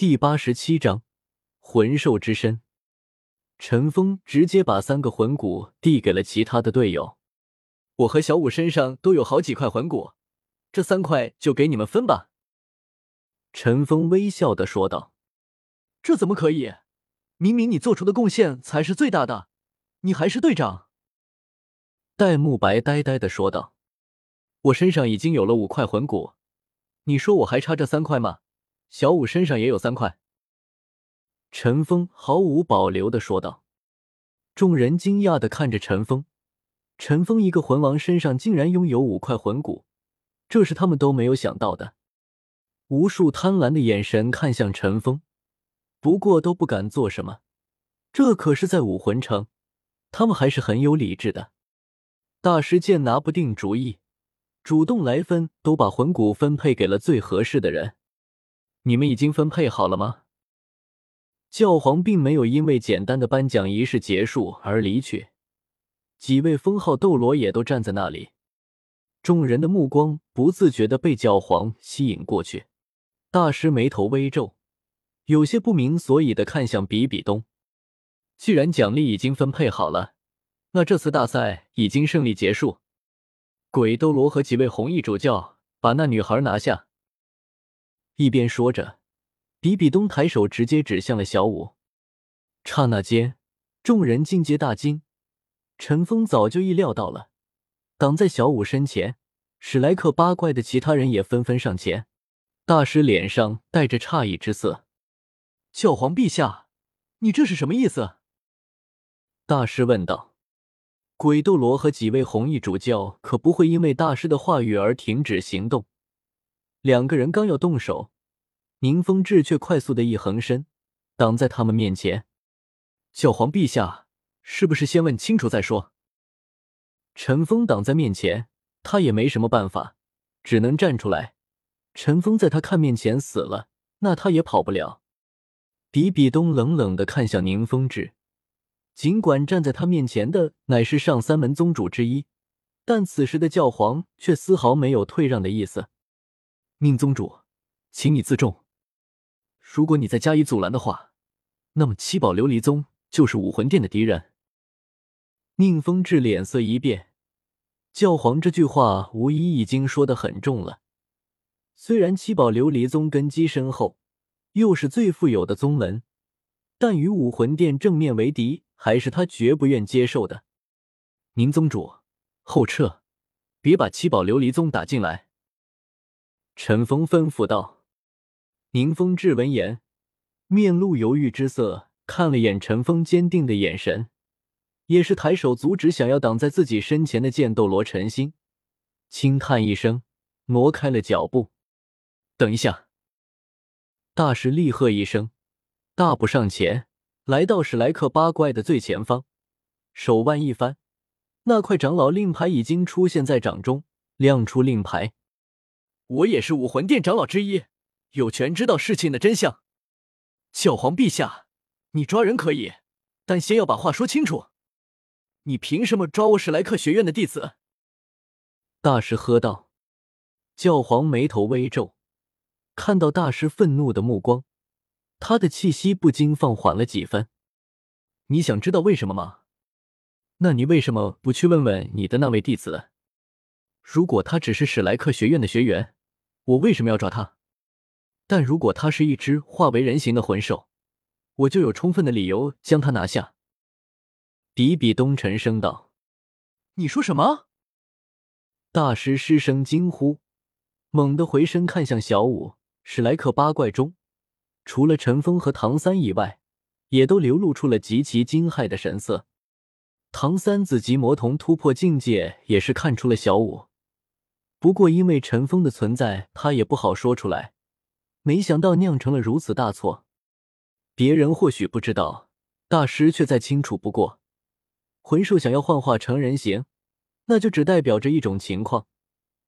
第八十七章魂兽之身。陈峰直接把三个魂骨递给了其他的队友。我和小五身上都有好几块魂骨，这三块就给你们分吧。陈峰微笑的说道：“这怎么可以？明明你做出的贡献才是最大的，你还是队长。”戴沐白呆呆的说道：“我身上已经有了五块魂骨，你说我还差这三块吗？小五身上也有三块。”陈峰毫无保留的说道。众人惊讶的看着陈峰，陈峰一个魂王身上竟然拥有五块魂骨，这是他们都没有想到的。无数贪婪的眼神看向陈峰，不过都不敢做什么。这可是在武魂城，他们还是很有理智的。大师见拿不定主意，主动来分，都把魂骨分配给了最合适的人。你们已经分配好了吗？教皇并没有因为简单的颁奖仪式结束而离去，几位封号斗罗也都站在那里，众人的目光不自觉的被教皇吸引过去。大师眉头微皱，有些不明所以的看向比比东。既然奖励已经分配好了，那这次大赛已经胜利结束。鬼斗罗和几位红衣主教把那女孩拿下。一边说着。比比东抬手直接指向了小五，刹那间，众人尽皆大惊。陈峰早就意料到了，挡在小五身前，史莱克八怪的其他人也纷纷上前。大师脸上带着诧异之色：“教皇陛下，你这是什么意思？”大师问道。鬼斗罗和几位红衣主教可不会因为大师的话语而停止行动，两个人刚要动手。宁风致却快速的一横身，挡在他们面前。教皇陛下，是不是先问清楚再说？陈峰挡在面前，他也没什么办法，只能站出来。陈峰在他看面前死了，那他也跑不了。比比东冷冷的看向宁风致，尽管站在他面前的乃是上三门宗主之一，但此时的教皇却丝毫没有退让的意思。宁宗主，请你自重。如果你再加以阻拦的话，那么七宝琉璃宗就是武魂殿的敌人。宁风致脸色一变，教皇这句话无疑已经说的很重了。虽然七宝琉璃宗根基深厚，又是最富有的宗门，但与武魂殿正面为敌，还是他绝不愿接受的。宁宗主，后撤，别把七宝琉璃宗打进来。陈峰吩咐道。宁风致闻言，面露犹豫之色，看了眼陈峰坚定的眼神，也是抬手阻止想要挡在自己身前的剑斗罗陈星，轻叹一声，挪开了脚步。等一下！大师厉喝一声，大步上前，来到史莱克八怪的最前方，手腕一翻，那块长老令牌已经出现在掌中，亮出令牌。我也是武魂殿长老之一。有权知道事情的真相，教皇陛下，你抓人可以，但先要把话说清楚。你凭什么抓我史莱克学院的弟子？大师喝道。教皇眉头微皱，看到大师愤怒的目光，他的气息不禁放缓了几分。你想知道为什么吗？那你为什么不去问问你的那位弟子？如果他只是史莱克学院的学员，我为什么要抓他？但如果他是一只化为人形的魂兽，我就有充分的理由将他拿下。比比东沉声道：“你说什么？”大师失声惊呼，猛地回身看向小舞。史莱克八怪中，除了陈峰和唐三以外，也都流露出了极其惊骇的神色。唐三子级魔童突破境界，也是看出了小舞。不过因为陈峰的存在，他也不好说出来。没想到酿成了如此大错，别人或许不知道，大师却再清楚不过。魂兽想要幻化成人形，那就只代表着一种情况，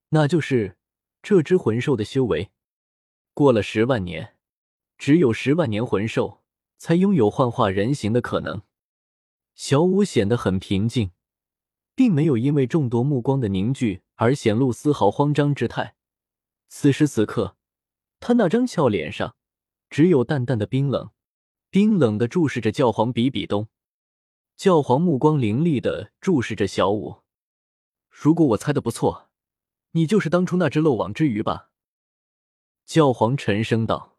那就是这只魂兽的修为过了十万年，只有十万年魂兽才拥有幻化人形的可能。小五显得很平静，并没有因为众多目光的凝聚而显露丝毫慌张之态。此时此刻。他那张俏脸上，只有淡淡的冰冷，冰冷的注视着教皇比比东。教皇目光凌厉的注视着小舞。如果我猜的不错，你就是当初那只漏网之鱼吧？教皇沉声道。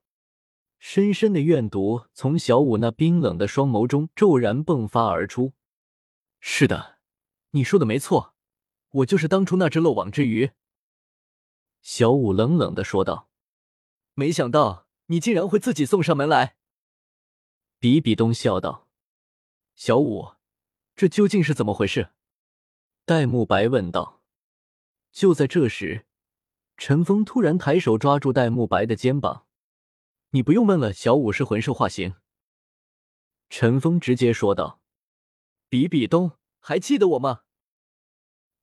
深深的怨毒从小舞那冰冷的双眸中骤然迸发而出。是的，你说的没错，我就是当初那只漏网之鱼。小五冷冷的说道。没想到你竟然会自己送上门来。比比东笑道。小五，这究竟是怎么回事？戴沐白问道。就在这时，陈峰突然抬手抓住戴沐白的肩膀：“你不用问了，小五是魂兽化形。”陈峰直接说道：“比比东，还记得我吗？”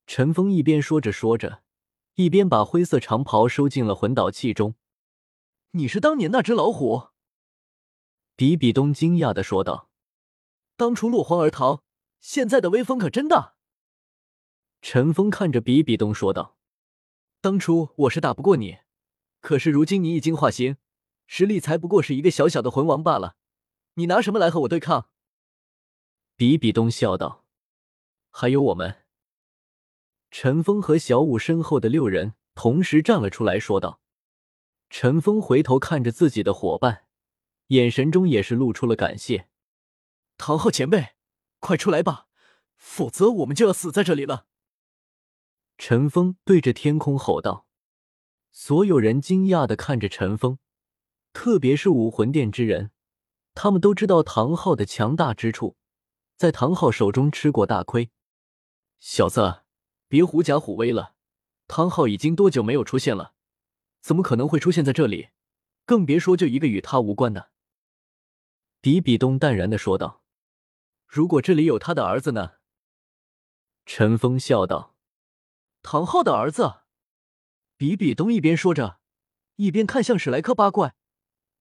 陈峰一边说着说着，一边把灰色长袍收进了魂导器中。“你是当年那只老虎？”比比东惊讶的说道。当初落荒而逃，现在的威风可真大。陈峰看着比比东说道：“当初我是打不过你，可是如今你已经化形，实力才不过是一个小小的魂王罢了，你拿什么来和我对抗？”比比东笑道：“还有我们。”陈峰和小五身后的六人同时站了出来，说道：“陈峰回头看着自己的伙伴，眼神中也是露出了感谢。”唐昊前辈，快出来吧，否则我们就要死在这里了。陈峰对着天空吼道。所有人惊讶的看着陈峰，特别是武魂殿之人，他们都知道唐昊的强大之处，在唐昊手中吃过大亏。小子，别狐假虎威了，唐昊已经多久没有出现了？怎么可能会出现在这里？更别说就一个与他无关的。比比东淡然的说道。如果这里有他的儿子呢？陈峰笑道：“唐昊的儿子。”比比东一边说着，一边看向史莱克八怪。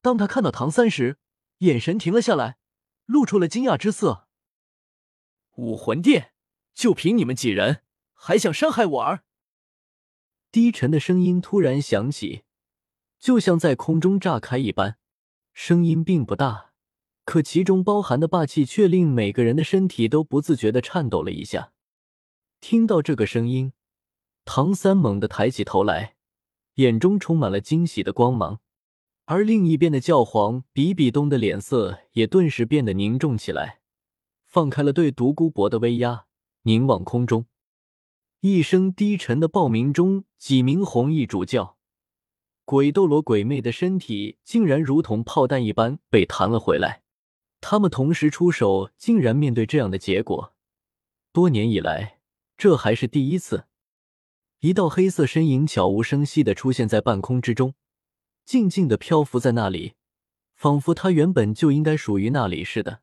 当他看到唐三时，眼神停了下来，露出了惊讶之色。武魂殿，就凭你们几人，还想伤害我儿？低沉的声音突然响起，就像在空中炸开一般，声音并不大。可其中包含的霸气却令每个人的身体都不自觉的颤抖了一下。听到这个声音，唐三猛地抬起头来，眼中充满了惊喜的光芒。而另一边的教皇比比东的脸色也顿时变得凝重起来，放开了对独孤博的威压，凝望空中。一声低沉的报鸣中，几名红衣主教、鬼斗罗鬼魅的身体竟然如同炮弹一般被弹了回来。他们同时出手，竟然面对这样的结果。多年以来，这还是第一次。一道黑色身影悄无声息的出现在半空之中，静静的漂浮在那里，仿佛他原本就应该属于那里似的。